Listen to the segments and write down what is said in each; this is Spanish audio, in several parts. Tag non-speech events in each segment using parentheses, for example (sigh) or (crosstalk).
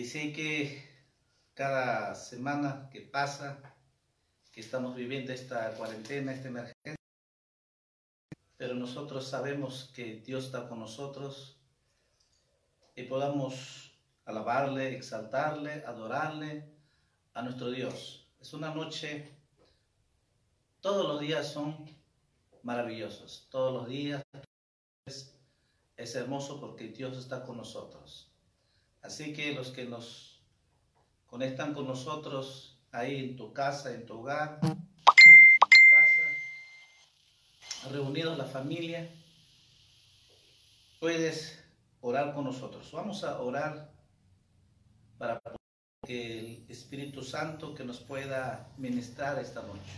Y sé que cada semana que pasa, que estamos viviendo esta cuarentena, esta emergencia, pero nosotros sabemos que Dios está con nosotros y podamos alabarle, exaltarle, adorarle a nuestro Dios. Es una noche, todos los días son maravillosos, todos los días es hermoso porque Dios está con nosotros. Así que los que nos conectan con nosotros ahí en tu casa, en tu hogar, en tu casa, reunidos la familia, puedes orar con nosotros. Vamos a orar para que el Espíritu Santo que nos pueda ministrar esta noche.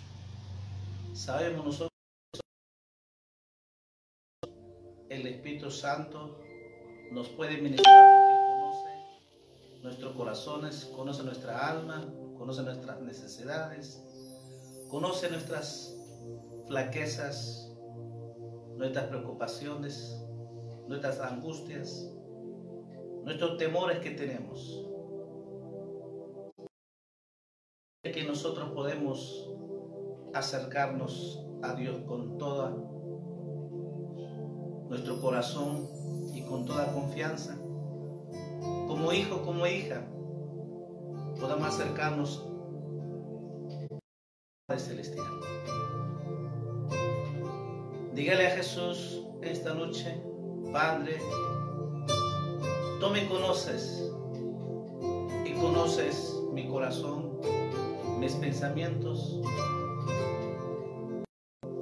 Sabemos nosotros el Espíritu Santo nos puede ministrar nuestros corazones, conoce nuestra alma, conoce nuestras necesidades, conoce nuestras flaquezas, nuestras preocupaciones, nuestras angustias, nuestros temores que tenemos. Que nosotros podemos acercarnos a Dios con toda nuestro corazón y con toda confianza, como hijo, como hija, podamos acercarnos al celestial. Dígale a Jesús esta noche, Padre, tú me conoces y conoces mi corazón, mis pensamientos.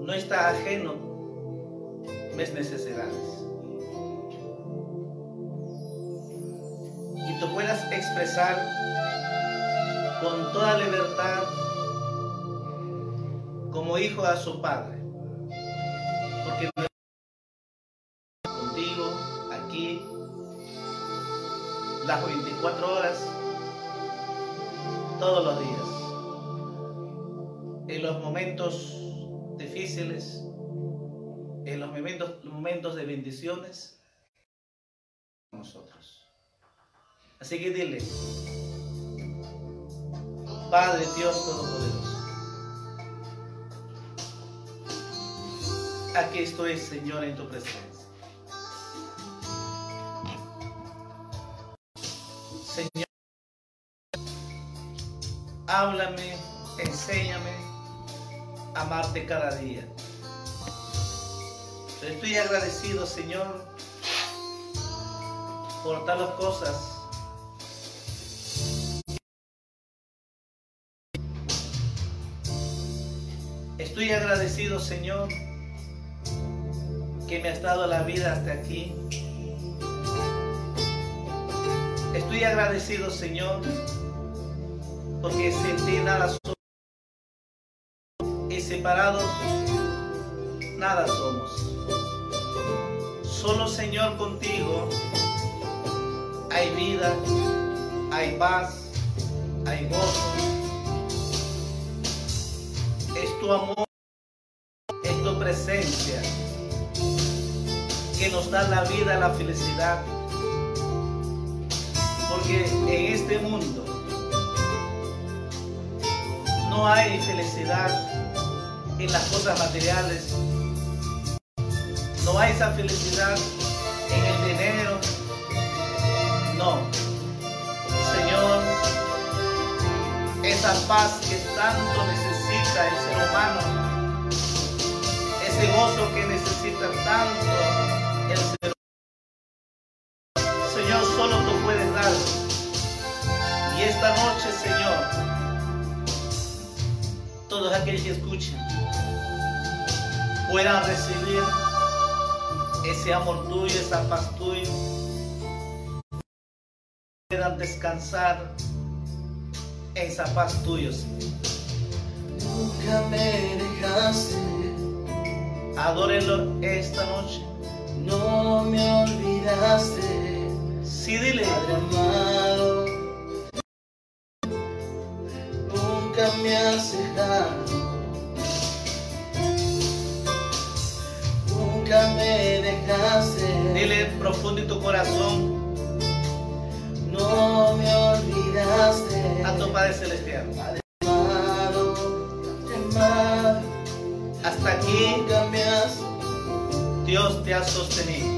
No está ajeno mis necesidades. Expresar con toda libertad como hijo a su padre. Porque contigo aquí las 24 horas todos los días. En los momentos difíciles, en los momentos, momentos de bendiciones nosotros. Así que dile, Padre Dios Todopoderoso, aquí estoy, Señor, en tu presencia. Señor, háblame, enséñame a amarte cada día. Estoy agradecido, Señor, por las cosas. Estoy agradecido, Señor, que me has dado la vida hasta aquí. Estoy agradecido, Señor, porque sin ti nada somos y separados nada somos. Solo, Señor, contigo hay vida, hay paz, hay gozo. Es tu amor, presencia que nos da la vida, la felicidad. Porque en este mundo no hay felicidad en las cosas materiales. No hay esa felicidad en el dinero. No. Señor, esa paz que tanto necesita que necesita tanto el ser. Señor, solo tú puedes dar. Y esta noche, Señor, todos aquellos que escuchen puedan recibir ese amor tuyo, esa paz tuya, puedan descansar en esa paz tuya, Señor. Nunca me dejaste, Adórenlo esta noche. no me olvidaste, Sí, dile, Padre amado. Nunca me has dejado, nunca me dejaste, dile profundo en tu corazón no me olvidaste, a tu Padre Celestial. Padre amado, Padre amado. Hasta aquí Nunca me Dios te ha sostenido.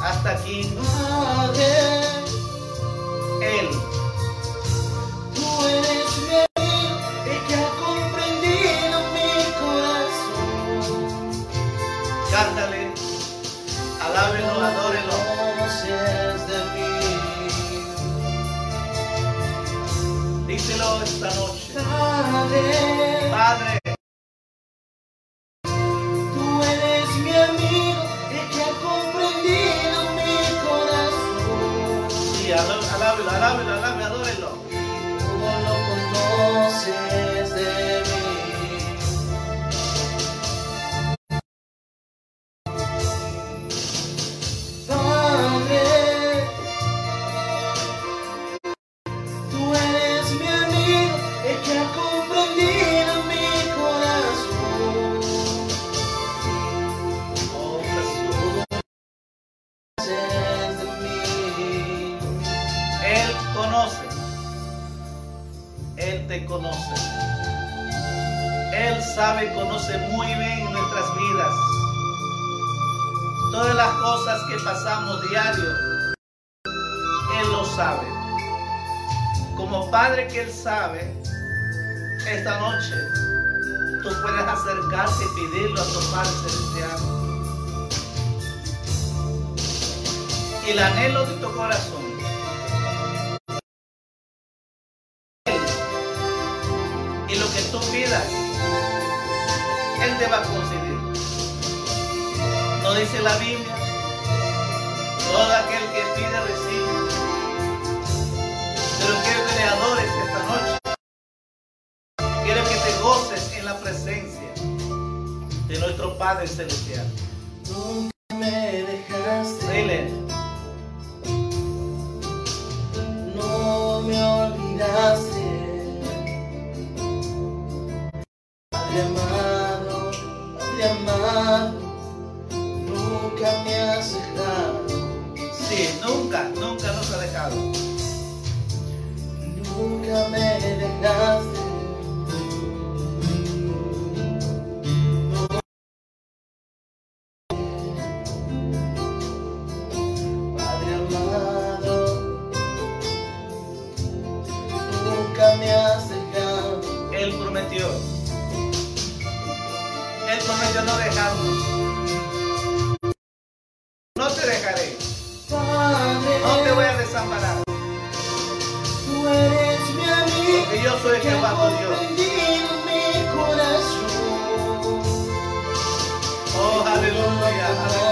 Hasta aquí Él tú eres el que ha comprendido mi corazón. cántale, alábelo, adórelo. Conoces de mí. Díselo esta noche. Padre que Él sabe, esta noche tú puedes acercarte y pedirlo a tu Padre Celestial. Y el anhelo de tu corazón soy Jehová tu Dios. mi corazón. Oh, aleluya.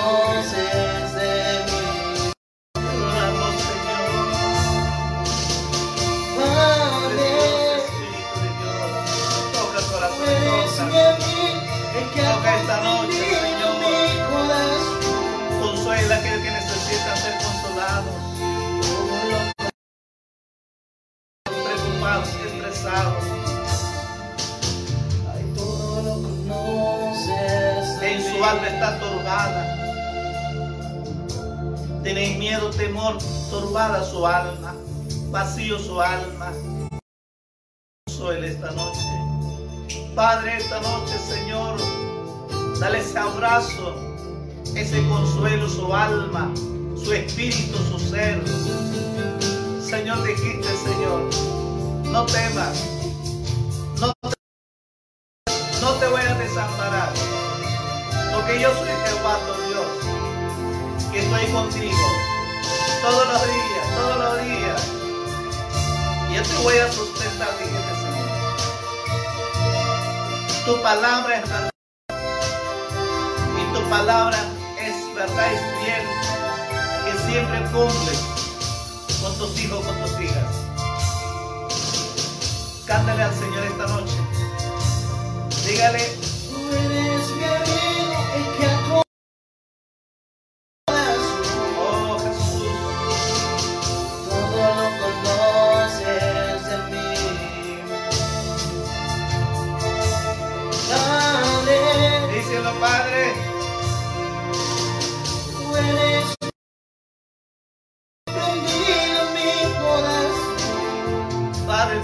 ese consuelo su alma, su espíritu, su ser. Señor, dijiste, Señor, no temas, no, te, no te voy a desamparar, porque yo soy Jehová tu Dios, que estoy contigo todos los días, todos los días, y yo te voy a sustentar, dijiste, Señor. Tu palabra es palabra es verdad, es fiel, que siempre cumple con tus hijos, con tus hijas. Cántale al Señor esta noche. Dígale, tú eres mi.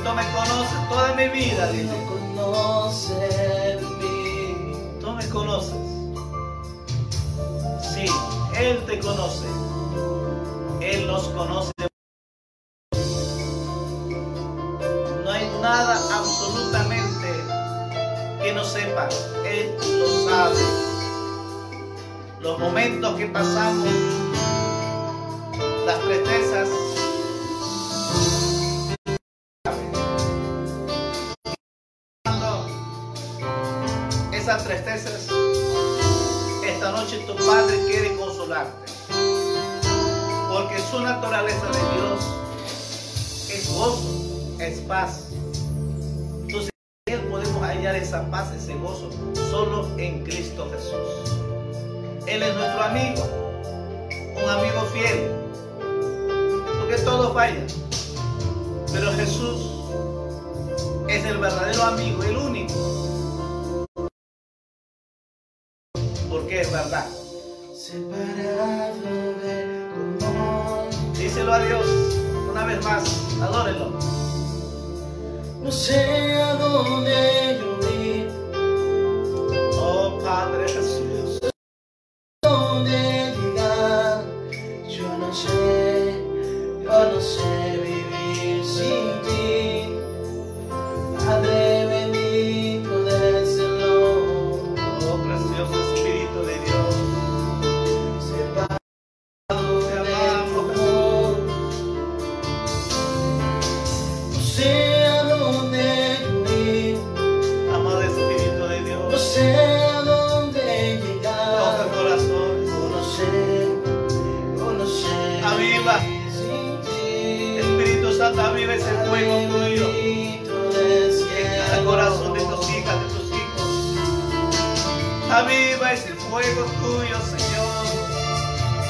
tú me conoces toda mi vida, dice. Tú me conoces mí. Sí, Él te conoce. Él nos conoce. No hay nada absolutamente que no sepa. Él lo sabe. Los momentos que pasamos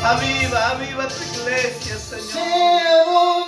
Aviva, aviva tu iglesia, Señor.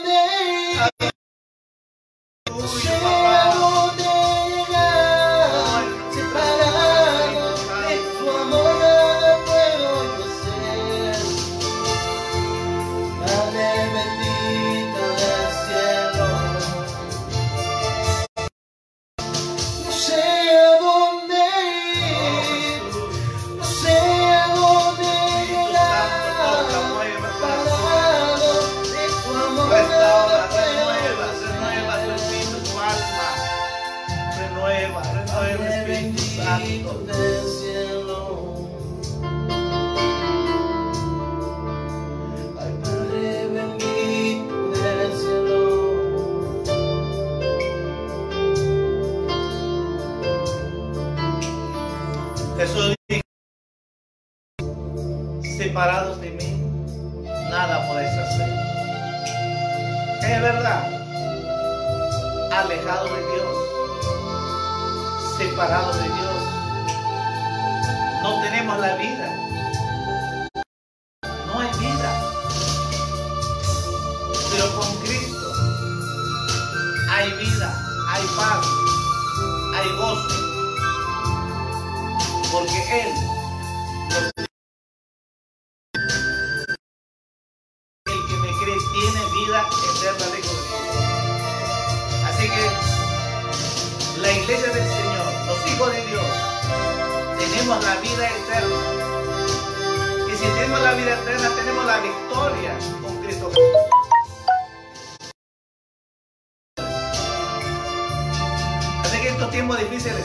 Estos tiempos difíciles,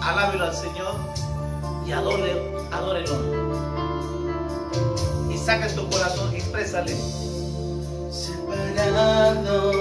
alábelo al Señor y adore, adórelo. Y saca tu corazón y exprésale. Separado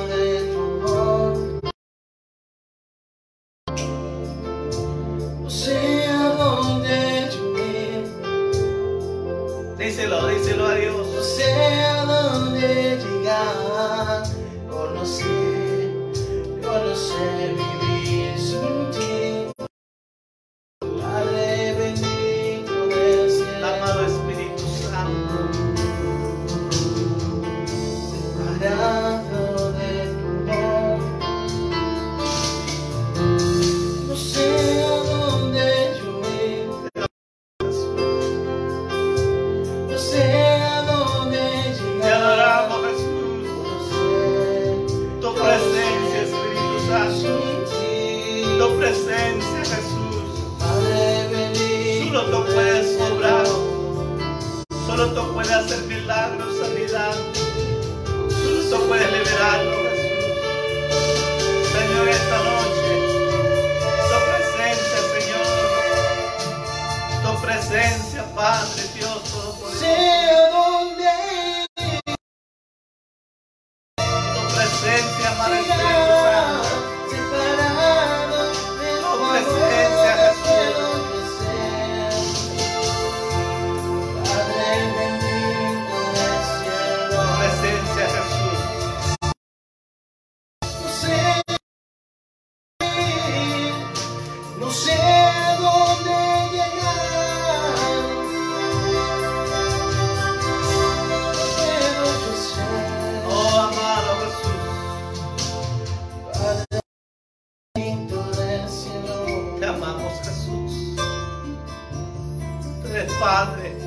Padre.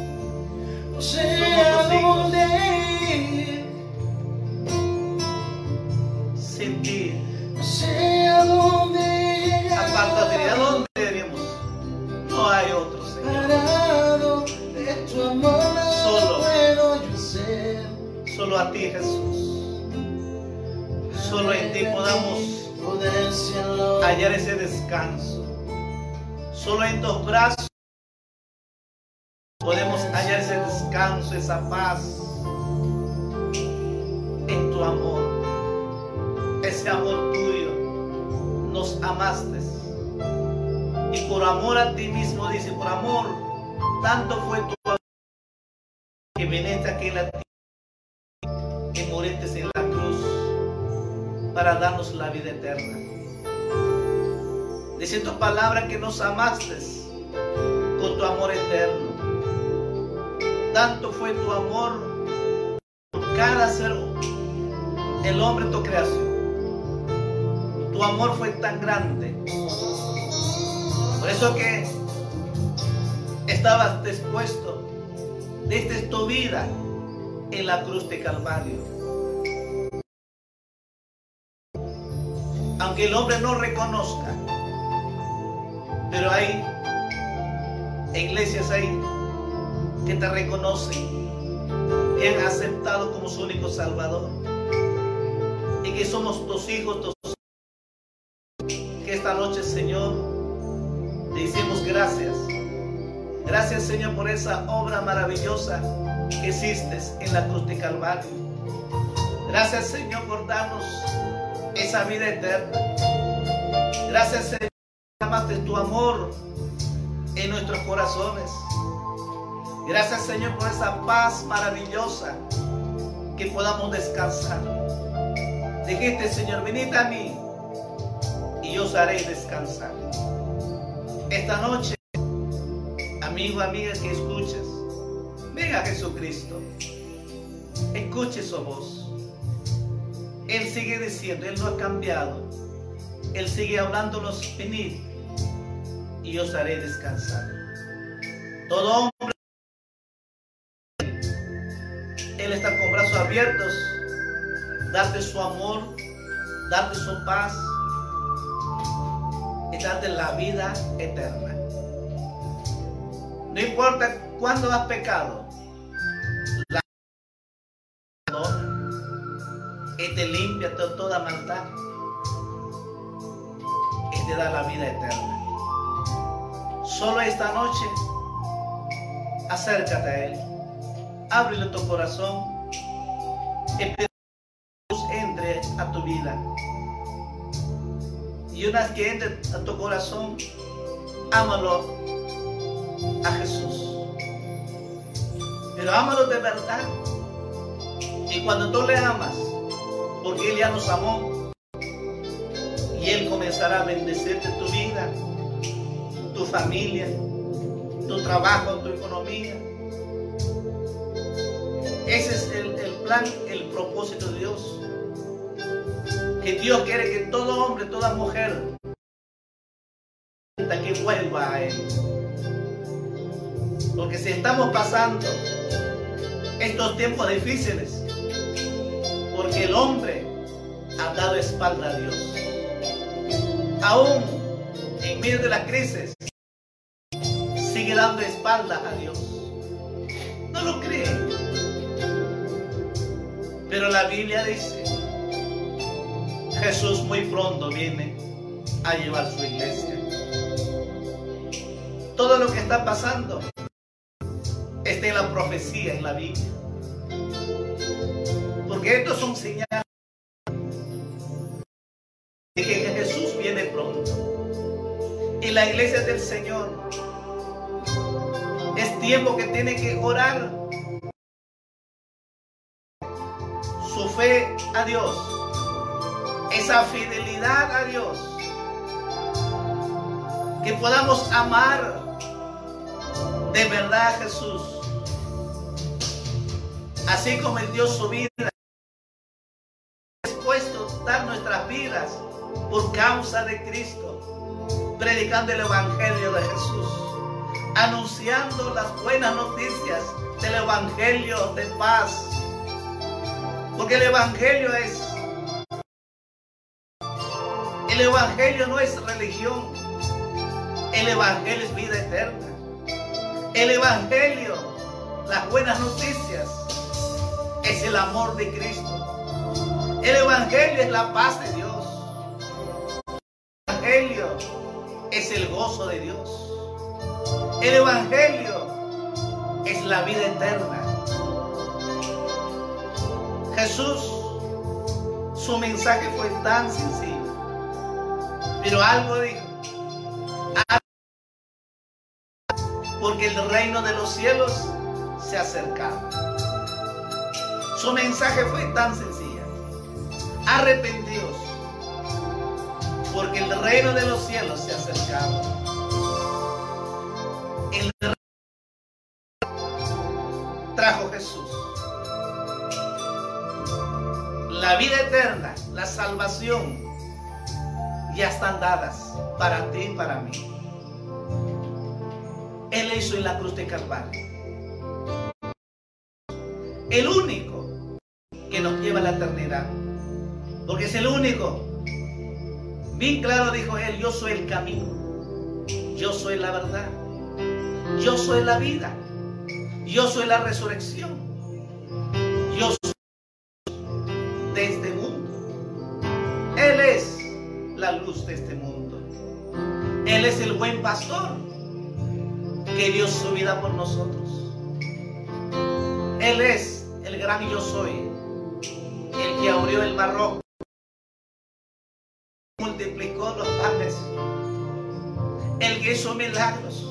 No sé a dónde ir, Sin ti. no sé a dónde de ¿a dónde iremos? No hay otro, Señor. De tu amor, Solo. puedo yo hacer. Solo a ti, Jesús. Solo en ti podamos hallar ese descanso. Solo en tus brazos esa paz. En tu amor. Ese amor tuyo. Nos amaste. Y por amor a ti mismo, dice, por amor, tanto fue tu amor que viniste aquí en la tierra, que moriste en la cruz para darnos la vida eterna. Dice tu palabra que nos amaste con tu amor eterno. Tanto fue tu amor por cada ser, el hombre tu creación. Tu amor fue tan grande. Por eso que estabas dispuesto, diste tu vida en la cruz de Calvario. Aunque el hombre no reconozca, pero hay iglesias ahí que te reconocen, que han aceptado como su único Salvador y que somos tus hijos, tus que esta noche, Señor, te decimos gracias. Gracias, Señor, por esa obra maravillosa que hiciste en la cruz de Calvario. Gracias, Señor, por darnos esa vida eterna. Gracias, Señor, amaste tu amor en nuestros corazones. Gracias, Señor, por esa paz maravillosa que podamos descansar. Dijiste, Señor, venid a mí y yo os haré descansar. Esta noche, amigo, amiga que escuches, venga Jesucristo. Escuche su voz. Él sigue diciendo, Él no ha cambiado. Él sigue hablándonos, venid y os haré descansar. Todo Él con brazos abiertos, darte su amor, darte su paz. y darte la vida eterna. No importa cuándo has pecado, la y te limpia de toda maldad y te da la vida eterna. Solo esta noche, acércate a Él, ábrele tu corazón y que entre a tu vida. Y una vez que entre a tu corazón, ámalo a Jesús. Pero ámalo de verdad. Y cuando tú le amas, porque Él ya nos amó, y Él comenzará a bendecirte tu vida, tu familia, tu trabajo, tu economía. Ese es el, plan, el propósito de Dios. Que Dios quiere que todo hombre, toda mujer, que vuelva a Él. Porque si estamos pasando estos tiempos difíciles, porque el hombre ha dado espalda a Dios. Aún en medio de la crisis, sigue dando espalda a Dios. No lo creen. Pero la Biblia dice, Jesús muy pronto viene a llevar su iglesia. Todo lo que está pasando está en la profecía, en la Biblia. Porque estos son señales de que Jesús viene pronto. Y la iglesia del Señor es tiempo que tiene que orar fe a Dios, esa fidelidad a Dios, que podamos amar de verdad a Jesús, así como Él dio su vida, dispuesto a dar nuestras vidas por causa de Cristo, predicando el Evangelio de Jesús, anunciando las buenas noticias del Evangelio de paz, porque el Evangelio es, el Evangelio no es religión, el Evangelio es vida eterna. El Evangelio, las buenas noticias, es el amor de Cristo. El Evangelio es la paz de Dios. El Evangelio es el gozo de Dios. El Evangelio es la vida eterna. Jesús, su mensaje fue tan sencillo, pero algo dijo. Porque el reino de los cielos se acercaba. Su mensaje fue tan sencillo. Arrepentidos, porque el reino de los cielos se acercaba. Ya están dadas para ti y para mí. Él hizo en la cruz de Calvario. El único que nos lleva a la eternidad. Porque es el único. Bien claro dijo él, yo soy el camino. Yo soy la verdad. Yo soy la vida. Yo soy la resurrección. Yo buen pastor que dio su vida por nosotros. Él es el gran yo soy, el que abrió el mar rojo, multiplicó los panes, el que hizo milagros,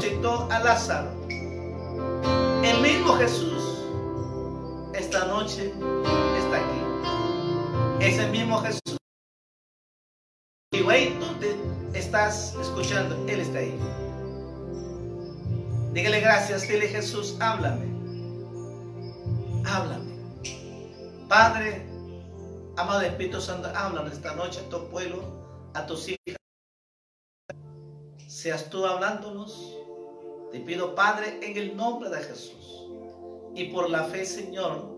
citó a Lázaro. El mismo Jesús esta noche está aquí. Es el mismo Jesús. Güey, tú estás escuchando, Él está ahí. Dígale gracias, dile Jesús, háblame. Háblame. Padre, amado Espíritu Santo, háblame esta noche a tu pueblo, a tus hijas. Seas tú hablándonos. Te pido, Padre, en el nombre de Jesús. Y por la fe, Señor,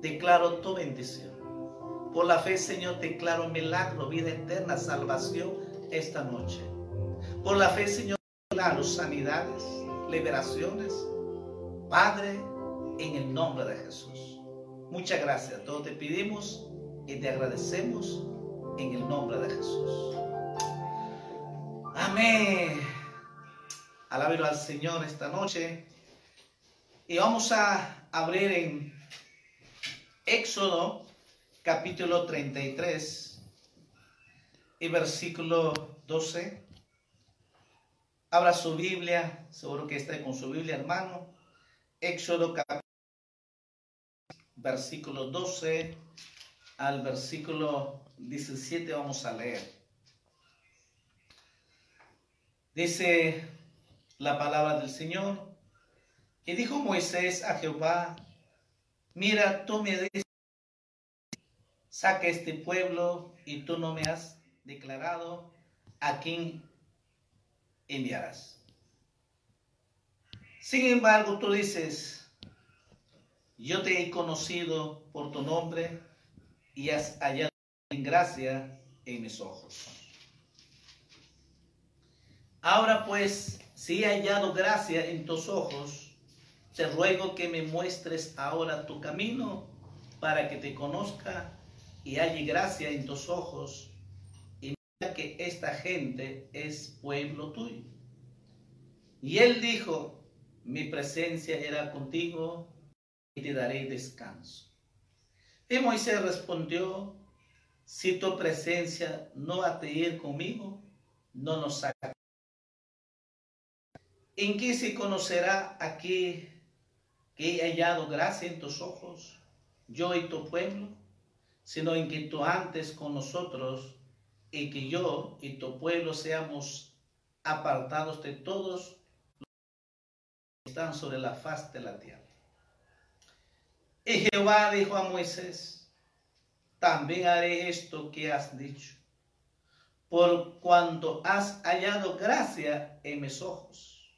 declaro tu bendición. Por la fe, Señor, declaro milagro, vida eterna, salvación esta noche. Por la fe, Señor, declaro sanidades, liberaciones. Padre, en el nombre de Jesús. Muchas gracias. Todos te pedimos y te agradecemos en el nombre de Jesús. Amén. Alábelo al Señor esta noche. Y vamos a abrir en Éxodo capítulo 33 y versículo 12. Abra su Biblia, seguro que está con su Biblia, hermano. Éxodo capítulo versículo 12 al versículo 17 vamos a leer. Dice la palabra del Señor. Y dijo Moisés a Jehová, mira, tú me saca este pueblo y tú no me has declarado a quién enviarás. Sin embargo, tú dices, yo te he conocido por tu nombre y has hallado gracia en mis ojos. Ahora pues, si he hallado gracia en tus ojos, te ruego que me muestres ahora tu camino para que te conozca y halle gracia en tus ojos y mira que esta gente es pueblo tuyo. Y él dijo, mi presencia era contigo y te daré descanso. Y Moisés respondió, si tu presencia no ha de ir conmigo, no nos saca. ¿En qué se conocerá aquí que he hallado gracia en tus ojos, yo y tu pueblo? Sino en que tú antes con nosotros y que yo y tu pueblo seamos apartados de todos los que están sobre la faz de la tierra. Y Jehová dijo a Moisés, también haré esto que has dicho, por cuanto has hallado gracia en mis ojos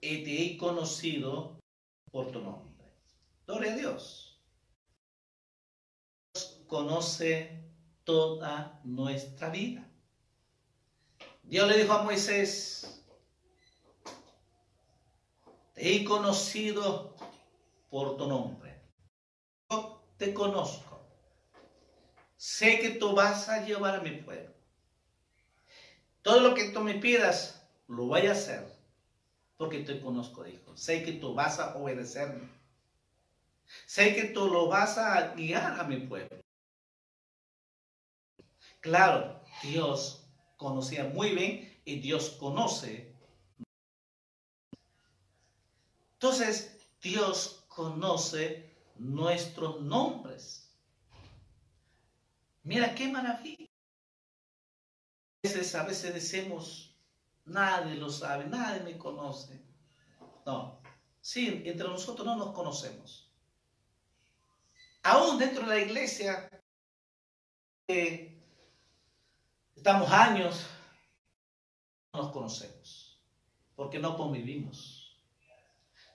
y te he conocido por tu nombre. Gloria Dios. Conoce toda nuestra vida. Dios le dijo a Moisés, te he conocido por tu nombre. Yo te conozco. Sé que tú vas a llevar a mi pueblo. Todo lo que tú me pidas, lo voy a hacer porque te conozco, dijo. Sé que tú vas a obedecerme. Sé que tú lo vas a guiar a mi pueblo. Claro, Dios conocía muy bien y Dios conoce. Entonces, Dios conoce nuestros nombres. Mira qué maravilla. A veces, a veces decimos, Nadie lo sabe, nadie me conoce. No, sí, entre nosotros no nos conocemos. Aún dentro de la iglesia, eh, estamos años, no nos conocemos, porque no convivimos.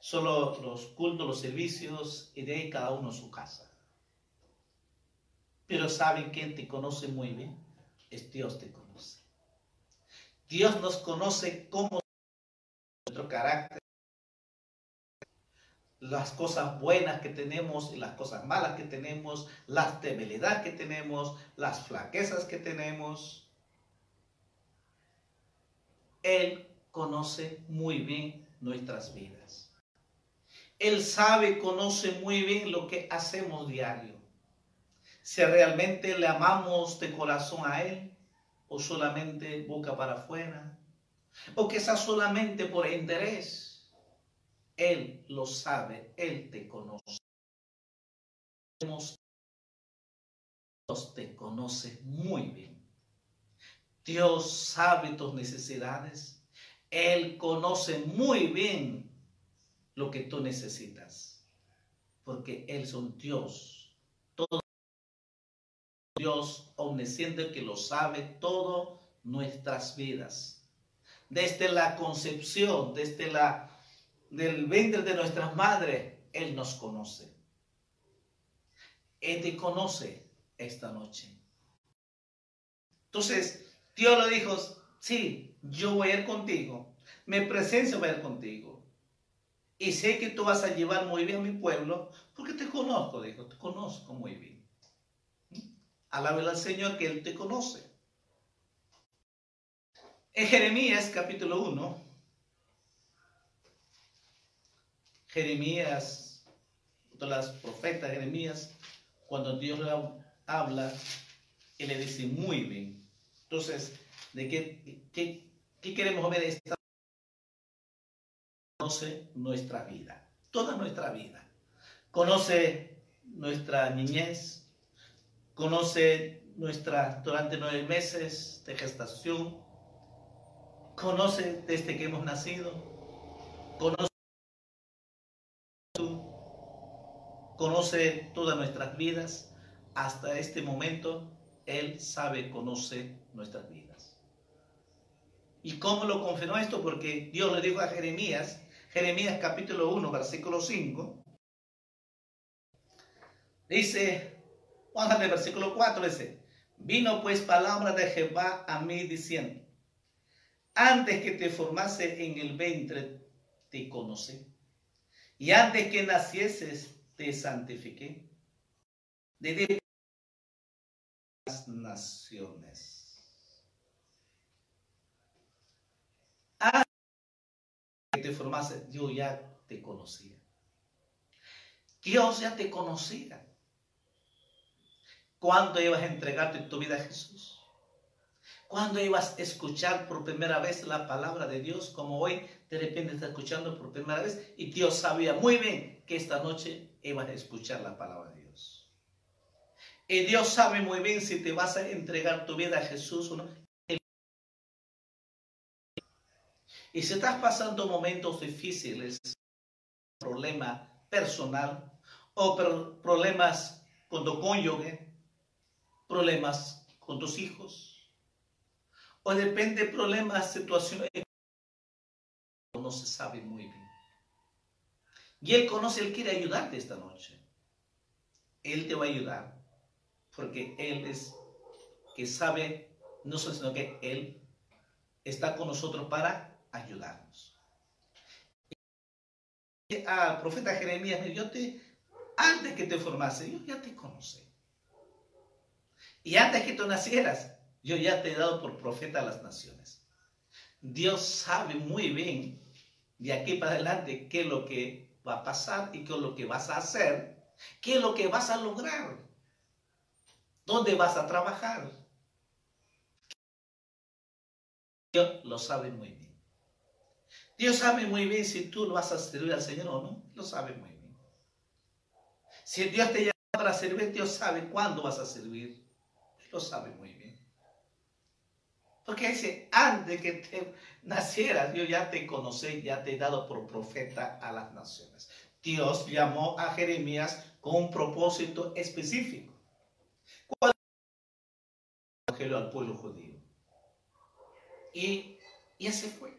Solo los cultos, los servicios, y de ahí cada uno su casa. Pero ¿saben quién te conoce muy bien? Es Dios te conoce. Dios nos conoce como nuestro carácter, las cosas buenas que tenemos y las cosas malas que tenemos, las debilidades que tenemos, las flaquezas que tenemos. Él conoce muy bien nuestras vidas. Él sabe, conoce muy bien lo que hacemos diario. Si realmente le amamos de corazón a Él, o solamente boca para afuera, o quizás solamente por interés. Él lo sabe, Él te conoce. Dios te conoce muy bien. Dios sabe tus necesidades. Él conoce muy bien lo que tú necesitas. Porque Él es un Dios. Todo Dios omnisciente que lo sabe todo nuestras vidas. Desde la concepción, desde la del vientre de nuestras madres, Él nos conoce. Él te conoce esta noche. Entonces, Dios le dijo, sí, yo voy a ir contigo, mi presencia va a ir contigo. Y sé que tú vas a llevar muy bien a mi pueblo, porque te conozco, dijo, te conozco muy bien. Alábele al Señor que Él te conoce. En Jeremías capítulo 1, Jeremías, las profetas Jeremías, cuando Dios le habla, Él le dice muy bien. Entonces, ¿de qué, qué, qué queremos ver esta? Conoce nuestra vida, toda nuestra vida. Conoce nuestra niñez, conoce nuestra durante nueve meses de gestación, conoce desde que hemos nacido, conoce conoce todas nuestras vidas. Hasta este momento, Él sabe, conoce nuestras vidas. ¿Y cómo lo confirmó esto? Porque Dios le dijo a Jeremías, Jeremías capítulo 1, versículo 5, dice, a ver, versículo 4, dice, vino pues palabra de Jehová a mí diciendo, antes que te formase en el vientre, te conocí. Y antes que nacieses, te santifiqué. De las naciones. Antes que te formase, yo ya te conocía. Dios ya te conocía. ¿Cuándo ibas a entregarte tu vida a Jesús? ¿Cuándo ibas a escuchar por primera vez la palabra de Dios? Como hoy de repente estás escuchando por primera vez y Dios sabía muy bien que esta noche ibas a escuchar la palabra de Dios. Y Dios sabe muy bien si te vas a entregar tu vida a Jesús o no. Y si estás pasando momentos difíciles, problema personal o problemas con tu cónyuge, problemas con tus hijos, o depende problemas, situaciones, no se sabe muy bien. Y Él conoce, Él quiere ayudarte esta noche. Él te va a ayudar. Porque Él es que sabe, no solo, sino que Él está con nosotros para ayudarnos. Al profeta Jeremías, yo te, antes que te formase, yo ya te conocí. Y antes que tú nacieras, yo ya te he dado por profeta a las naciones. Dios sabe muy bien de aquí para adelante qué es lo que va a pasar y qué es lo que vas a hacer, qué es lo que vas a lograr, dónde vas a trabajar. Dios lo sabe muy bien. Dios sabe muy bien si tú lo vas a servir al Señor o no. Lo sabe muy bien. Si Dios te llama para servir, Dios sabe cuándo vas a servir. Lo sabe muy bien. Porque dice, antes que te nacieras, yo ya te conocí, ya te he dado por profeta a las naciones. Dios llamó a Jeremías con un propósito específico. ¿Cuál el evangelio al pueblo judío? Y, y ese fue.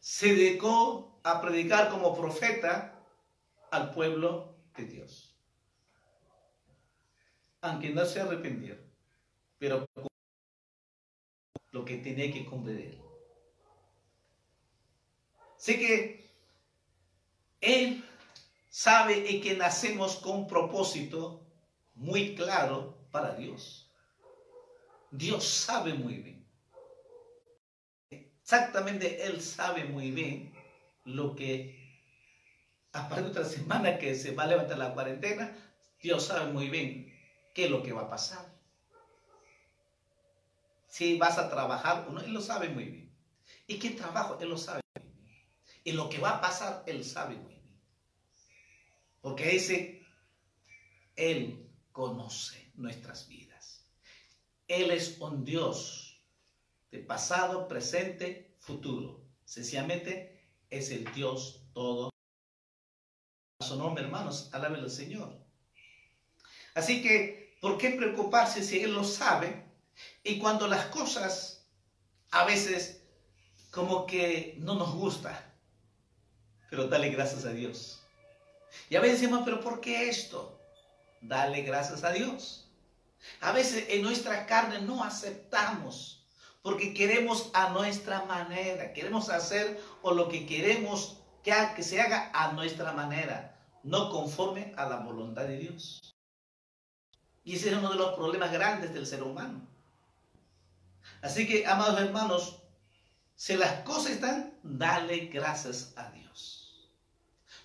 Se dedicó a predicar como profeta al pueblo de Dios. Aunque no se arrepintieron, pero lo que tenía que cumplir Sé que Él sabe que nacemos con propósito muy claro para Dios. Dios sabe muy bien. Exactamente Él sabe muy bien lo que a partir de otra semana que se va a levantar la cuarentena, Dios sabe muy bien qué es lo que va a pasar si vas a trabajar o no, Él lo sabe muy bien. ¿Y qué trabajo? Él lo sabe muy bien. Y lo que va a pasar, Él sabe muy bien. Porque ese, Él conoce nuestras vidas. Él es un Dios de pasado, presente, futuro. Sencillamente es el Dios todo. A su nombre, hermanos, alaben al Señor. Así que, ¿por qué preocuparse si Él lo sabe? Y cuando las cosas a veces como que no nos gusta, pero dale gracias a Dios. Y a veces decimos, pero ¿por qué esto? dale gracias a Dios. A veces en nuestra carne no aceptamos porque queremos a nuestra manera, queremos hacer o lo que queremos que, que se haga a nuestra manera, no conforme a la voluntad de Dios. Y ese es uno de los problemas grandes del ser humano. Así que, amados hermanos, si las cosas están, dale gracias a Dios.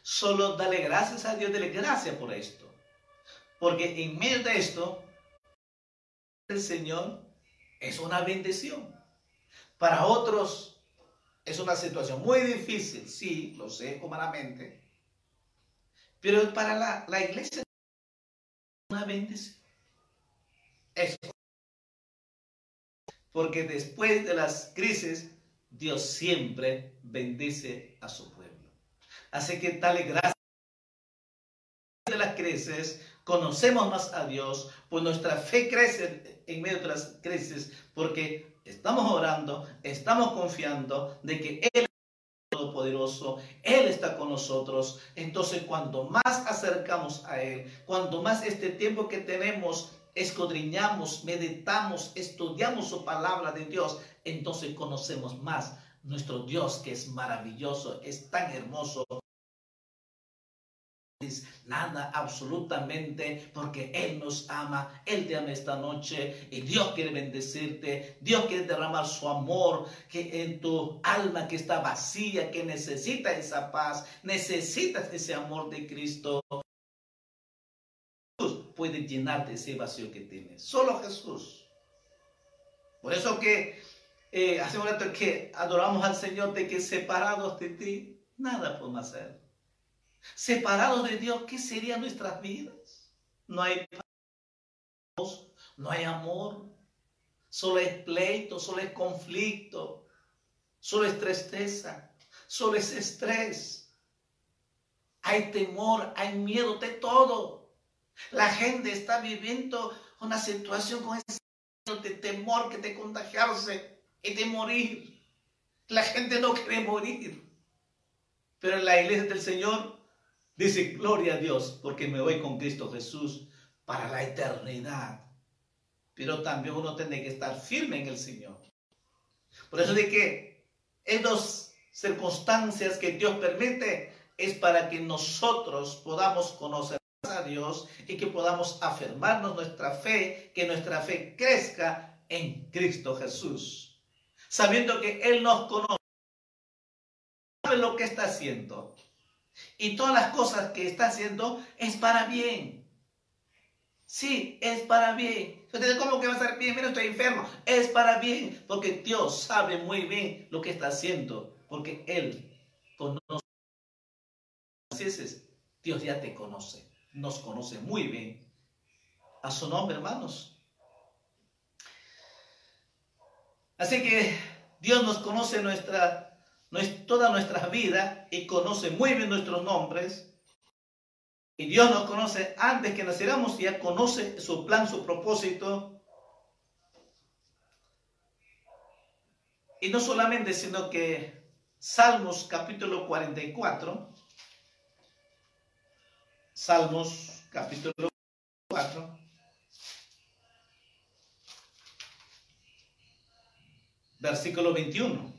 Solo dale gracias a Dios, dale gracias por esto. Porque en medio de esto, el Señor es una bendición. Para otros es una situación muy difícil, sí, lo sé humanamente. Pero para la, la iglesia es una bendición. Eso. Porque después de las crisis, Dios siempre bendice a su pueblo. Así que dale gracias de las crisis, conocemos más a Dios, pues nuestra fe crece en medio de las crisis, porque estamos orando, estamos confiando de que Él todopoderoso, Él está con nosotros. Entonces, cuanto más acercamos a Él, cuanto más este tiempo que tenemos escudriñamos, meditamos, estudiamos su palabra de Dios, entonces conocemos más nuestro Dios que es maravilloso, es tan hermoso. Nada absolutamente porque Él nos ama, Él te ama esta noche y Dios quiere bendecirte, Dios quiere derramar su amor que en tu alma que está vacía, que necesita esa paz, necesitas ese amor de Cristo puede llenarte ese vacío que tienes. Solo Jesús. Por eso que eh, hace un rato que adoramos al Señor de que separados de ti, nada podemos hacer. Separados de Dios, ¿qué serían nuestras vidas? No hay paz, no hay amor, solo es pleito, solo es conflicto, solo es tristeza, solo es estrés. Hay temor, hay miedo de todo. La gente está viviendo una situación con ese de temor que de contagiarse y de morir. La gente no quiere morir. Pero en la iglesia del Señor dice, gloria a Dios, porque me voy con Cristo Jesús para la eternidad. Pero también uno tiene que estar firme en el Señor. Por eso de que dos circunstancias que Dios permite es para que nosotros podamos conocer a Dios y que podamos afirmarnos nuestra fe, que nuestra fe crezca en Cristo Jesús. Sabiendo que Él nos conoce, sabe lo que está haciendo. Y todas las cosas que está haciendo es para bien. Sí, es para bien. Entonces, ¿cómo que va a ser bien? Mira, estoy enfermo. Es para bien, porque Dios sabe muy bien lo que está haciendo, porque Él conoce. Así Dios ya te conoce nos conoce muy bien. A su nombre, hermanos. Así que Dios nos conoce nuestra, toda nuestra vida y conoce muy bien nuestros nombres. Y Dios nos conoce antes que naciéramos, ya conoce su plan, su propósito. Y no solamente, sino que Salmos capítulo 44 Salmos capítulo 4. Versículo 21.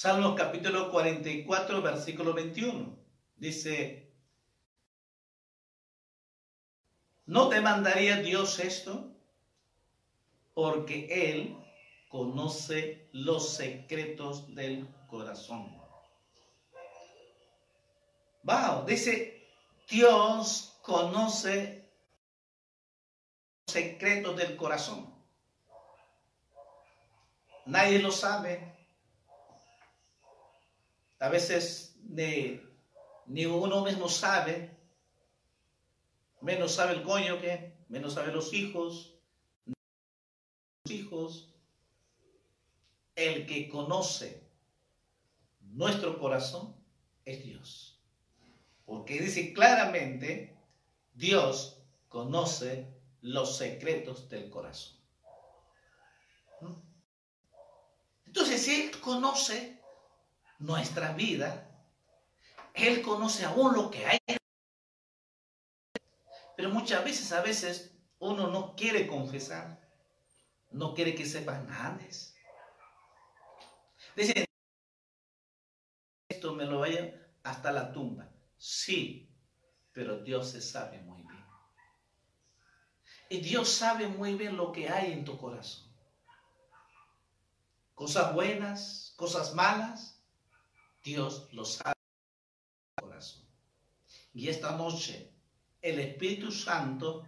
Salmos capítulo 44, versículo 21. Dice, ¿no te mandaría Dios esto? Porque Él conoce los secretos del corazón. Wow, dice, Dios conoce los secretos del corazón. Nadie lo sabe. A veces ni, ni uno mismo sabe. Menos sabe el coño que, menos sabe los hijos. Los hijos. El que conoce nuestro corazón es Dios. Porque dice claramente, Dios conoce los secretos del corazón. Entonces, si Él conoce nuestra vida, Él conoce aún lo que hay. Pero muchas veces, a veces, uno no quiere confesar. No quiere que sepan nada. Dice, esto me lo vaya hasta la tumba. Sí, pero Dios se sabe muy bien. Y Dios sabe muy bien lo que hay en tu corazón. Cosas buenas, cosas malas, Dios lo sabe en tu corazón. Y esta noche el Espíritu Santo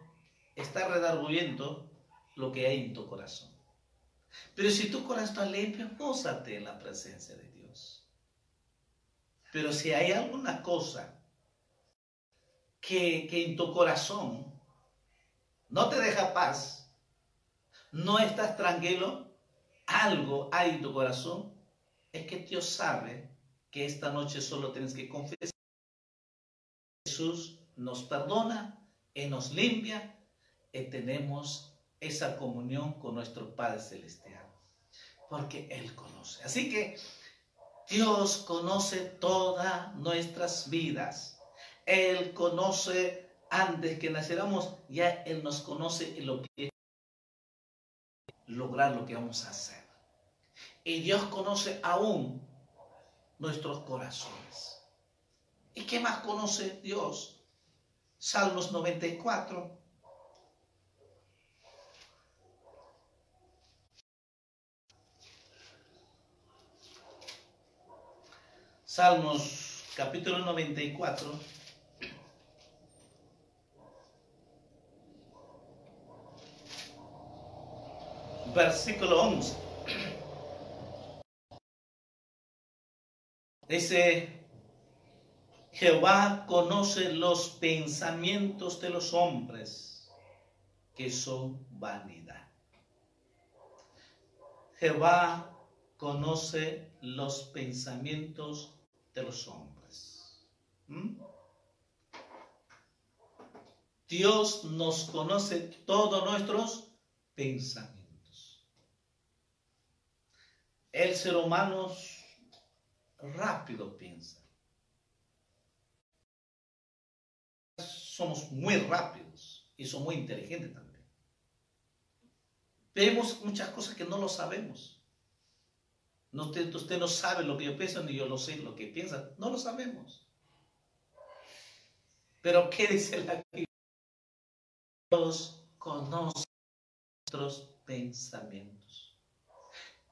está redarguyendo lo que hay en tu corazón. Pero si tu corazón está limpio, gózate en la presencia de Dios. Pero si hay alguna cosa que, que en tu corazón no te deja paz, no estás tranquilo, algo hay en tu corazón, es que Dios sabe que esta noche solo tienes que confesar. Jesús nos perdona y nos limpia y tenemos esa comunión con nuestro Padre Celestial, porque Él conoce. Así que Dios conoce todas nuestras vidas. Él conoce antes que naciéramos, ya Él nos conoce y lo que lograr lo que vamos a hacer. Y Dios conoce aún nuestros corazones. ¿Y qué más conoce Dios? Salmos 94. Salmos capítulo 94. versículo 11. Dice, Jehová conoce los pensamientos de los hombres, que son vanidad. Jehová conoce los pensamientos de los hombres. ¿Mm? Dios nos conoce todos nuestros pensamientos. El ser humano rápido piensa. Somos muy rápidos y somos muy inteligentes también. Vemos muchas cosas que no lo sabemos. No, usted, no sabe lo que yo pienso, ni yo lo sé lo que piensa. No lo sabemos. Pero ¿qué dice la Biblia? Dios conoce nuestros pensamientos.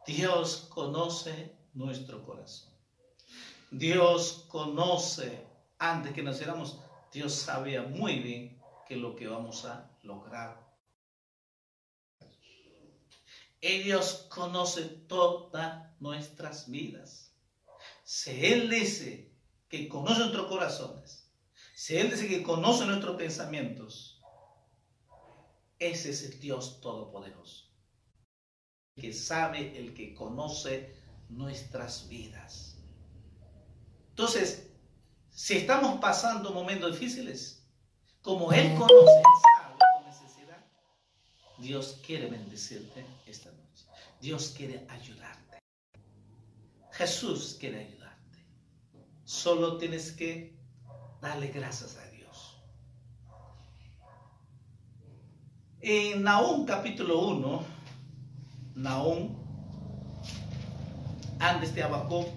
Dios conoce nuestro corazón. Dios conoce, antes que naciéramos, Dios sabía muy bien que lo que vamos a lograr. Y Dios conoce todas nuestras vidas. Si Él dice que conoce nuestros corazones, si Él dice que conoce nuestros pensamientos, ese es el Dios Todopoderoso que sabe, el que conoce nuestras vidas. Entonces, si estamos pasando momentos difíciles, como Él conoce, sabe tu necesidad, Dios quiere bendecirte esta noche. Dios quiere ayudarte. Jesús quiere ayudarte. Solo tienes que darle gracias a Dios. En Nahum capítulo 1, Naón, antes de Habacuc,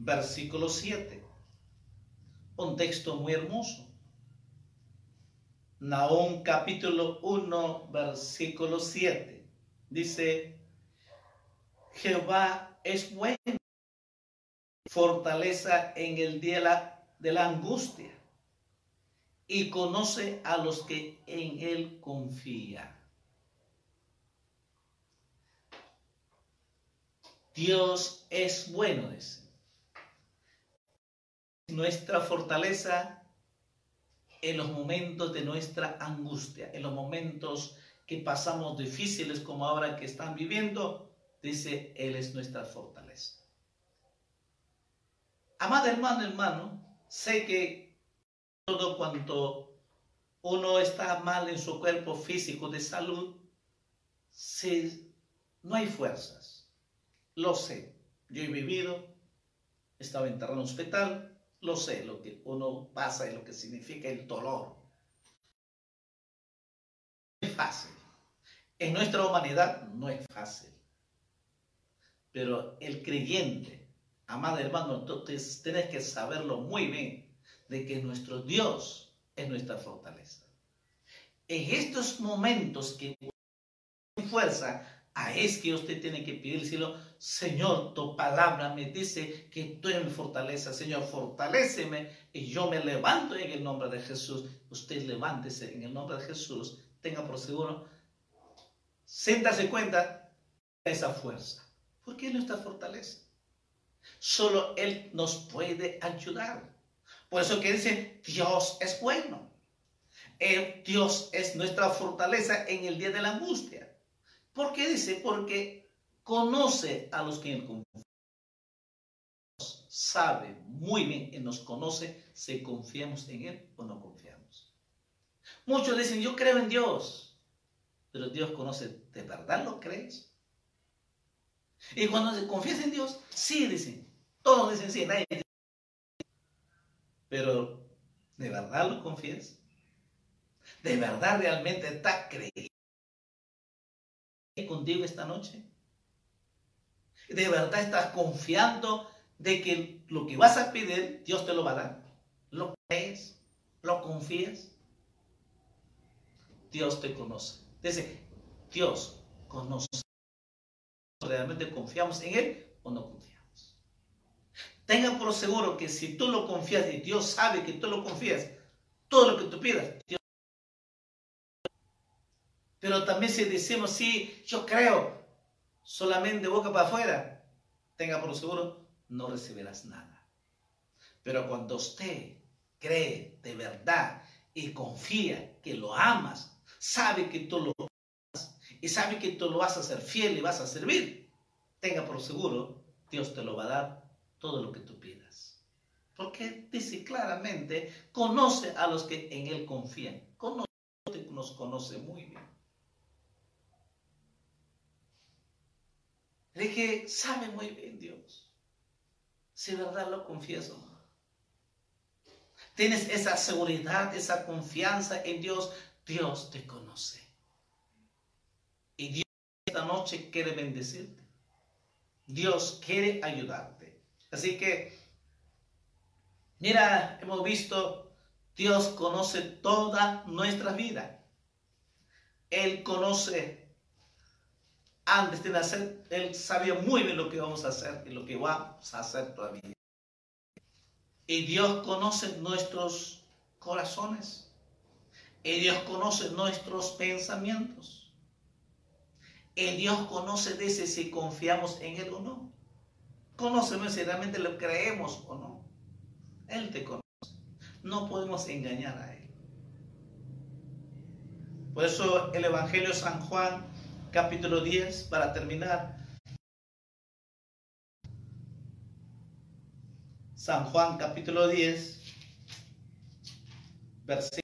versículo 7. Un texto muy hermoso. Naón capítulo 1, versículo 7. Dice, Jehová es bueno, fortaleza en el día de la angustia y conoce a los que en Él confían. Dios es bueno, dice. Nuestra fortaleza en los momentos de nuestra angustia, en los momentos que pasamos difíciles como ahora que están viviendo, dice, Él es nuestra fortaleza. Amada hermano, hermano, sé que todo cuanto uno está mal en su cuerpo físico de salud, no hay fuerzas. Lo sé. Yo he vivido, he estado enterrado en un hospital, lo sé, lo que uno pasa y lo que significa el dolor. es fácil. En nuestra humanidad no es fácil. Pero el creyente, amado hermano, entonces tienes que saberlo muy bien, de que nuestro Dios es nuestra fortaleza. En estos momentos que fuerza, a es que usted tiene que pedírselo, Señor, tu palabra me dice que tú eres mi fortaleza, Señor, fortaleceme y yo me levanto en el nombre de Jesús. Usted levántese en el nombre de Jesús, tenga por seguro, siéntase cuenta de esa fuerza, porque Él nuestra fortaleza. Solo Él nos puede ayudar. Por eso que dice, Dios es bueno. Dios es nuestra fortaleza en el día de la angustia. ¿Por qué dice? Porque conoce a los que en sabe muy bien y nos conoce si confiamos en Él o no confiamos. Muchos dicen, yo creo en Dios, pero Dios conoce, ¿de verdad lo crees? Y cuando se en Dios, sí dicen, todos dicen sí, nadie dice, pero ¿de verdad lo confías? ¿De verdad realmente estás creyendo? contigo esta noche? ¿De verdad estás confiando de que lo que vas a pedir, Dios te lo va a dar? ¿Lo crees? ¿Lo confías? Dios te conoce. Dice, Dios conoce. ¿Realmente confiamos en Él o no confiamos? Tenga por seguro que si tú lo confías y Dios sabe que tú lo confías, todo lo que tú pidas, Dios pero también si decimos, sí, yo creo, solamente boca para afuera, tenga por seguro, no recibirás nada. Pero cuando usted cree de verdad y confía que lo amas, sabe que tú lo amas y sabe que tú lo vas a ser fiel y vas a servir, tenga por seguro, Dios te lo va a dar todo lo que tú pidas. Porque dice claramente, conoce a los que en Él confían. Conoce, nos conoce muy bien. De que sabe muy bien Dios. Si verdad lo confieso. Tienes esa seguridad, esa confianza en Dios. Dios te conoce. Y Dios esta noche quiere bendecirte. Dios quiere ayudarte. Así que, mira, hemos visto, Dios conoce toda nuestra vida. Él conoce antes de nacer, Él sabía muy bien lo que vamos a hacer y lo que vamos a hacer todavía. Y Dios conoce nuestros corazones. Y Dios conoce nuestros pensamientos. Y Dios conoce si confiamos en Él o no. Conóceme si realmente lo creemos o no. Él te conoce. No podemos engañar a Él. Por eso el Evangelio de San Juan capítulo 10 para terminar. San Juan capítulo 10, versículo.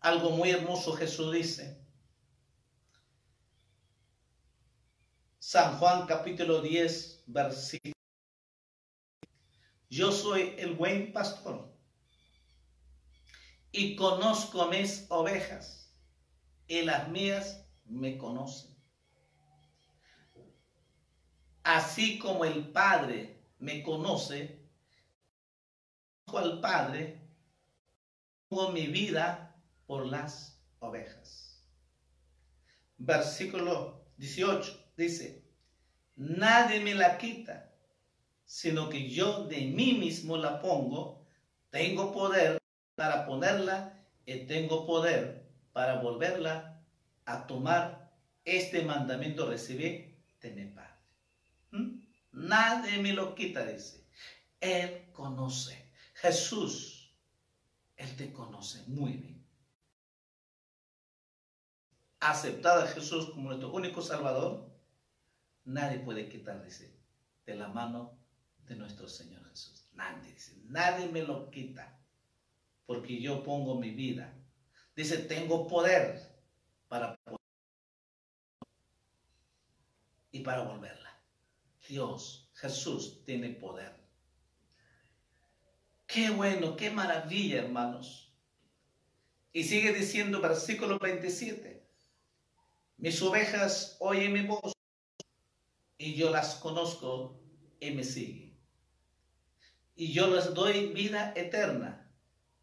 Algo muy hermoso Jesús dice. San Juan capítulo 10, versículo. Yo soy el buen pastor y conozco mis ovejas y las mías me conocen. Así como el Padre me conoce, conozco al Padre, pongo mi vida por las ovejas. Versículo 18 dice, nadie me la quita sino que yo de mí mismo la pongo, tengo poder para ponerla y tengo poder para volverla a tomar. Este mandamiento recibí de mi Padre. ¿Mm? Nadie me lo quita, dice. Él conoce. Jesús, Él te conoce muy bien. Aceptada a Jesús como nuestro único Salvador, nadie puede quitar, dice, de la mano nuestro Señor Jesús. Nadie dice, nadie me lo quita. porque yo pongo mi vida. Dice, tengo poder para y para volverla. Dios, Jesús tiene poder. Qué bueno, qué maravilla, hermanos. Y sigue diciendo versículo 27. Mis ovejas oyen mi voz y yo las conozco y me siguen. Y yo les doy vida eterna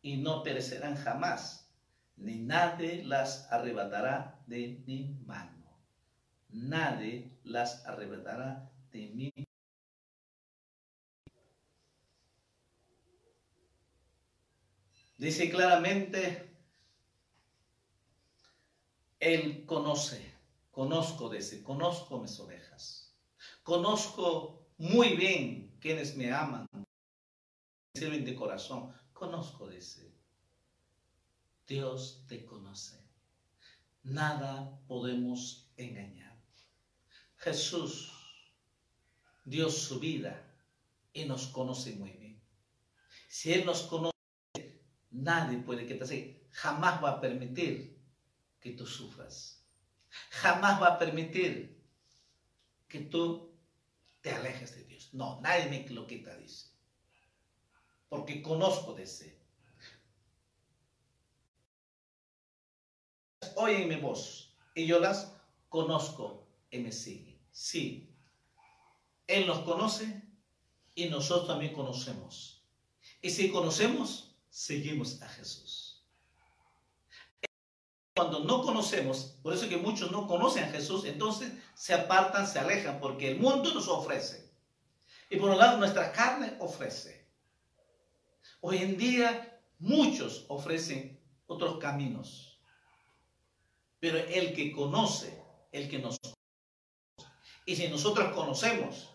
y no perecerán jamás, ni nadie las arrebatará de mi mano. Nadie las arrebatará de mi Dice claramente, Él conoce, conozco ese, conozco mis ovejas, conozco muy bien quienes me aman, sirven de corazón, conozco ese. Dios te conoce. Nada podemos engañar. Jesús dio su vida y nos conoce muy bien. Si Él nos conoce, nadie puede que. Jamás va a permitir que tú sufras. Jamás va a permitir que tú te alejes de Dios. No, nadie me lo quita, dice. Porque conozco de ese. Oyen mi voz y yo las conozco y me siguen. Sí, Él nos conoce y nosotros también conocemos. Y si conocemos, seguimos a Jesús. Cuando no conocemos, por eso que muchos no conocen a Jesús, entonces se apartan, se alejan, porque el mundo nos ofrece. Y por un lado nuestra carne ofrece. Hoy en día muchos ofrecen otros caminos. Pero el que conoce, el que nos y si nosotros conocemos,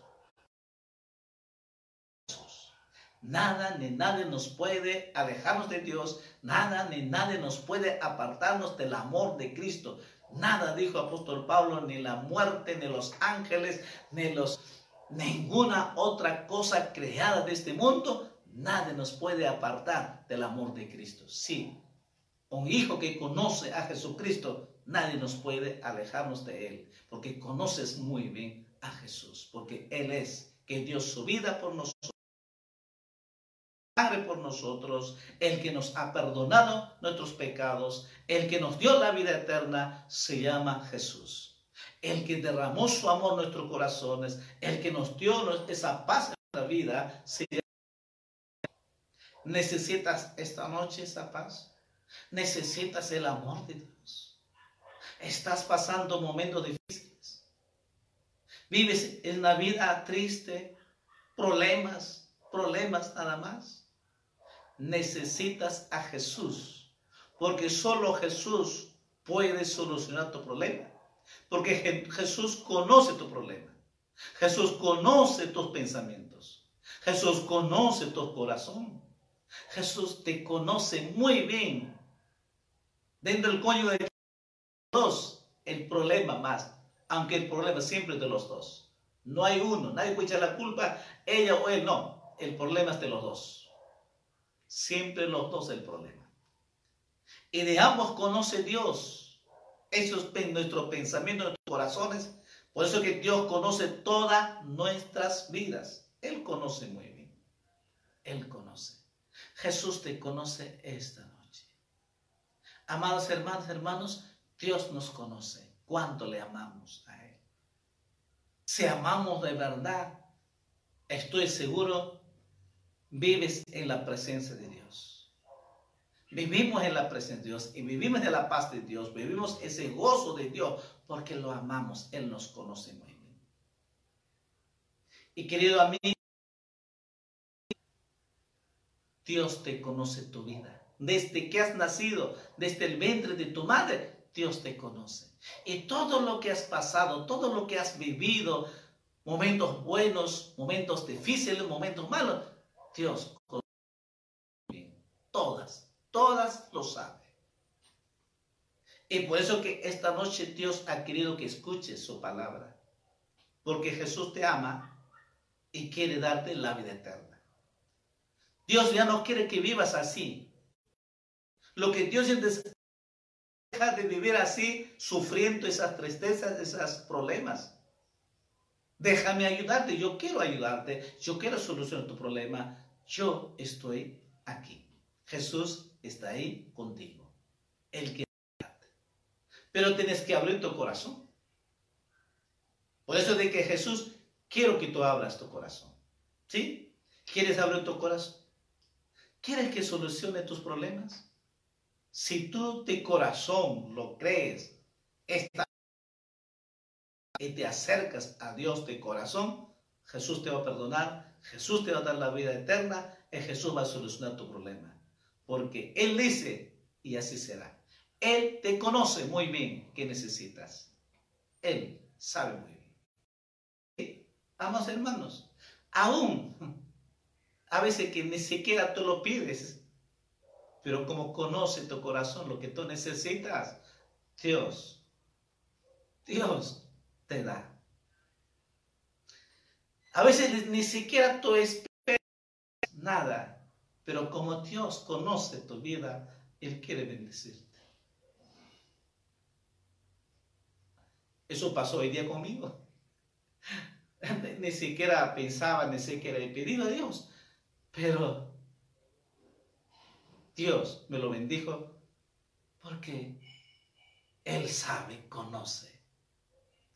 nada ni nadie nos puede alejarnos de Dios, nada ni nadie nos puede apartarnos del amor de Cristo. Nada, dijo apóstol Pablo, ni la muerte, ni los ángeles, ni los ninguna otra cosa creada de este mundo, nadie nos puede apartar del amor de Cristo. Sí, un hijo que conoce a Jesucristo nadie nos puede alejarnos de Él, porque conoces muy bien a Jesús, porque Él es que dio su vida por nosotros, por nosotros, el que nos ha perdonado nuestros pecados, el que nos dio la vida eterna, se llama Jesús. El que derramó su amor en nuestros corazones, el que nos dio esa paz en nuestra vida, se llama ¿Necesitas esta noche esa paz? ¿Necesitas el amor de Dios? estás pasando momentos difíciles. Vives en una vida triste, problemas, problemas nada más. Necesitas a Jesús, porque solo Jesús puede solucionar tu problema. Porque Jesús conoce tu problema. Jesús conoce tus pensamientos. Jesús conoce tu corazón. Jesús te conoce muy bien. Dentro del cónyuge de dos el problema más, aunque el problema siempre es de los dos. No hay uno, nadie echar la culpa, ella o él, no. El problema es de los dos. Siempre los dos el problema. Y de ambos conoce Dios. Eso es nuestro pensamiento, nuestros corazones. Por eso que Dios conoce todas nuestras vidas. Él conoce muy bien. Él conoce. Jesús te conoce esta noche. Amados hermanos, hermanos, Dios nos conoce cuánto le amamos a Él. Si amamos de verdad, estoy seguro, vives en la presencia de Dios. Vivimos en la presencia de Dios y vivimos de la paz de Dios, vivimos ese gozo de Dios porque lo amamos, Él nos conoce muy bien. Y querido amigo, Dios te conoce tu vida. Desde que has nacido, desde el vientre de tu madre, Dios te conoce. Y todo lo que has pasado, todo lo que has vivido, momentos buenos, momentos difíciles, momentos malos, Dios conoce. Todas, todas lo sabe. Y por eso que esta noche Dios ha querido que escuches su palabra. Porque Jesús te ama y quiere darte la vida eterna. Dios ya no quiere que vivas así, Lo que Dios deja de vivir así, sufriendo esas tristezas, esos problemas. Déjame ayudarte, yo quiero ayudarte, yo quiero solucionar tu problema. Yo estoy aquí. Jesús está ahí contigo. Él quiere ayudarte. Pero tienes que abrir tu corazón. Por eso de que Jesús, quiero que tú abras tu corazón. ¿Sí? ¿Quieres abrir tu corazón? ¿Quieres que solucione tus problemas? Si tú de corazón lo crees, está y te acercas a Dios de corazón, Jesús te va a perdonar, Jesús te va a dar la vida eterna y Jesús va a solucionar tu problema. Porque Él dice, y así será. Él te conoce muy bien qué necesitas. Él sabe muy bien. Amados hermanos, aún a veces que ni siquiera tú lo pides, pero como conoce tu corazón lo que tú necesitas, Dios, Dios te da. A veces ni siquiera tú esperas nada, pero como Dios conoce tu vida, Él quiere bendecirte. Eso pasó hoy día conmigo. (laughs) Ni siquiera pensaba, ni siquiera he pedido a Dios, pero Dios me lo bendijo porque Él sabe, conoce,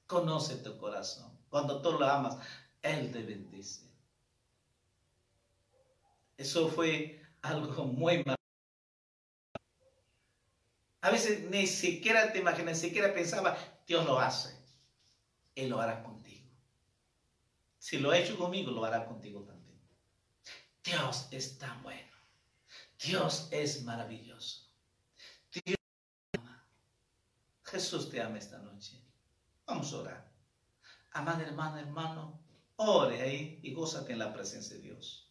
conoce tu corazón. Cuando tú lo amas, Él te bendice. Eso fue algo muy malo. A veces ni siquiera te imaginas, ni siquiera pensaba, Dios lo hace. Él lo hará contigo. Si lo ha hecho conmigo, lo hará contigo también. Dios es tan bueno. Dios es maravilloso. Dios te ama. Jesús te ama esta noche. Vamos a orar. Amada hermana, hermano, ore ahí y gózate en la presencia de Dios.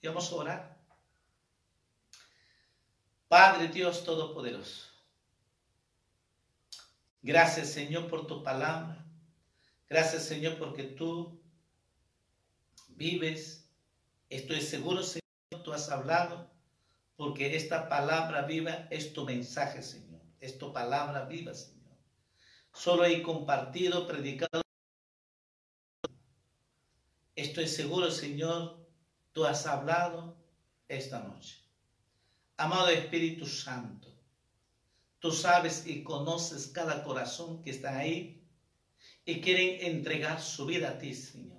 Y vamos a orar. Padre Dios Todopoderoso. Gracias Señor por tu palabra. Gracias Señor porque tú vives Estoy seguro, Señor, tú has hablado, porque esta palabra viva es tu mensaje, Señor. Es tu palabra viva, Señor. Solo he compartido, predicado. Estoy seguro, Señor, tú has hablado esta noche. Amado Espíritu Santo, tú sabes y conoces cada corazón que está ahí y quieren entregar su vida a ti, Señor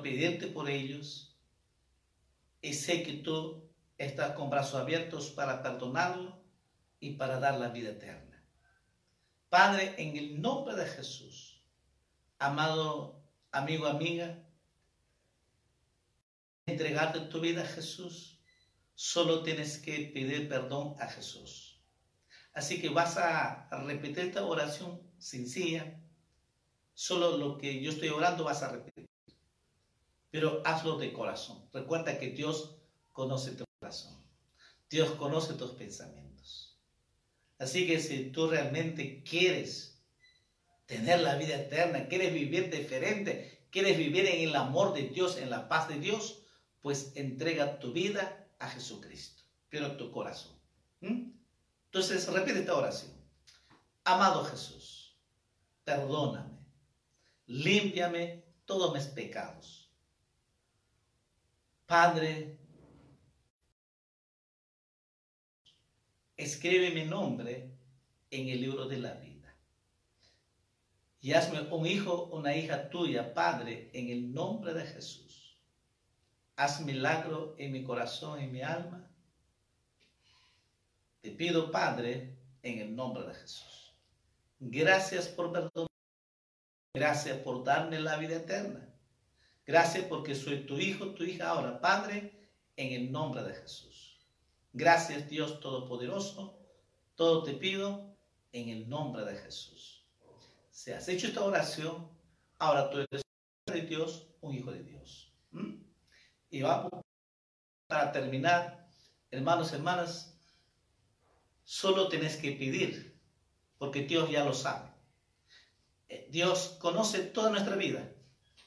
pedirte por ellos y sé que tú estás con brazos abiertos para perdonarlo y para dar la vida eterna. Padre, en el nombre de Jesús, amado amigo, amiga, entregarte tu vida a Jesús, solo tienes que pedir perdón a Jesús. Así que vas a repetir esta oración sencilla. Solo lo que yo estoy orando vas a repetir pero hazlo de corazón. Recuerda que Dios conoce tu corazón. Dios conoce tus pensamientos. Así que si tú realmente quieres tener la vida eterna, quieres vivir diferente, quieres vivir en el amor de Dios, en la paz de Dios, pues entrega tu vida a Jesucristo, pero tu corazón. ¿Mm? Entonces repite esta oración. Amado Jesús, perdóname, límpiame todos mis pecados Padre, escribe mi nombre en el libro de la vida. Y hazme un hijo, una hija tuya, Padre, en el nombre de Jesús. Haz milagro en mi corazón, en mi alma. Te pido, Padre, en el nombre de Jesús. Gracias por perdón. Gracias por darme la vida eterna. Gracias porque soy tu hijo, tu hija ahora, Padre, en el nombre de Jesús. Gracias Dios Todopoderoso. Todo te pido en el nombre de Jesús. Si has hecho esta oración, ahora tú eres de Dios, un hijo de Dios. ¿Mm? Y vamos para terminar, hermanos, hermanas, solo tienes que pedir, porque Dios ya lo sabe. Eh, Dios conoce toda nuestra vida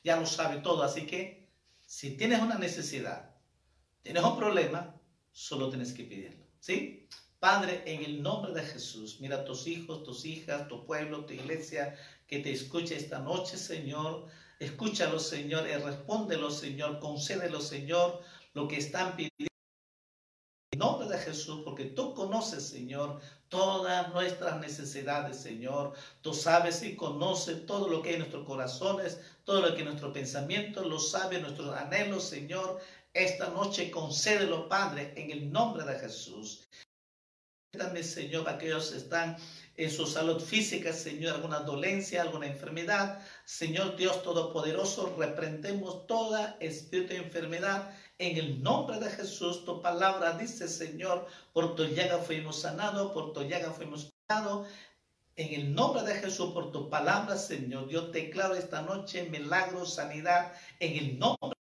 ya lo sabe todo. Así que si tienes una necesidad, tienes un problema, solo tienes que pedirlo. ¿Sí? Padre, en el nombre de Jesús, mira a tus hijos, tus hijas, tu pueblo, tu iglesia, que te escuche esta noche, Señor. Escúchalo, Señor, y respóndelo, Señor. Concédelo, Señor, lo que están pidiendo. Nombre de Jesús, porque tú conoces, Señor, todas nuestras necesidades, Señor. Tú sabes y conoces todo lo que hay en nuestros corazones, todo lo que en nuestro pensamiento, lo sabe nuestros anhelos, Señor. Esta noche concédelo, Padre, en el nombre de Jesús. También, Señor, aquellos que están en su salud física, Señor, alguna dolencia, alguna enfermedad. Señor Dios Todopoderoso, reprendemos toda espíritu de enfermedad en el nombre de Jesús. Tu palabra dice, Señor, por tu llaga fuimos sanados, por tu llaga fuimos curados. En el nombre de Jesús, por tu palabra, Señor, yo declaro esta noche milagro, sanidad, en el nombre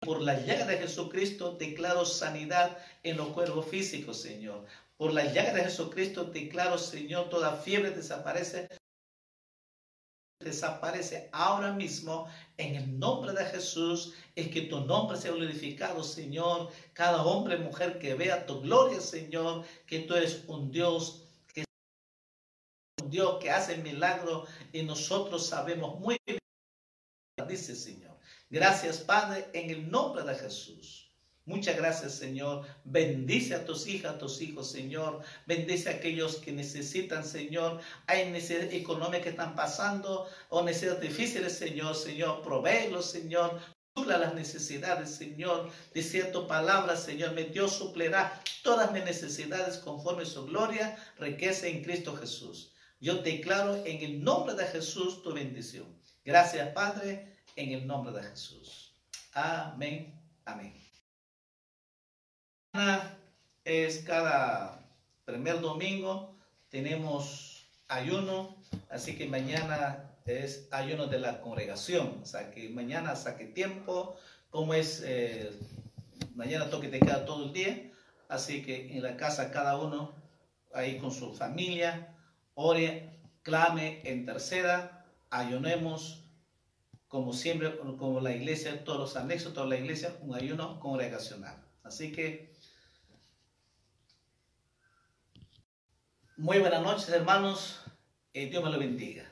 por la llaga de Jesucristo declaro sanidad en los cuerpos físicos, Señor. Por la llaga de Jesucristo declaro, Señor, toda fiebre desaparece. Desaparece ahora mismo en el nombre de Jesús. Es que tu nombre sea glorificado, Señor. Cada hombre y mujer que vea tu gloria, Señor, que tú eres un Dios que un Dios que hace milagros y nosotros sabemos muy bien, dice Señor. Gracias, Padre, en el nombre de Jesús. Muchas gracias, Señor. Bendice a tus hijas, a tus hijos, Señor. Bendice a aquellos que necesitan, Señor. Hay necesidades económicas que están pasando o necesidades difíciles, Señor. Señor, provéelos, Señor. Supla las necesidades, Señor. Dice tu palabra, Señor. Me Dios suplirá todas mis necesidades conforme su gloria, riqueza en Cristo Jesús. Yo declaro en el nombre de Jesús tu bendición. Gracias, Padre en el nombre de Jesús. Amén. Amén. Es cada primer domingo, tenemos ayuno, así que mañana es ayuno de la congregación, o sea que mañana saque tiempo, como es, eh, mañana toque de queda todo el día, así que en la casa cada uno, ahí con su familia, ore, clame, en tercera, ayunemos, como siempre, como la iglesia, todos los anexos, toda la iglesia, un ayuno congregacional. Así que, muy buenas noches, hermanos, y Dios me lo bendiga.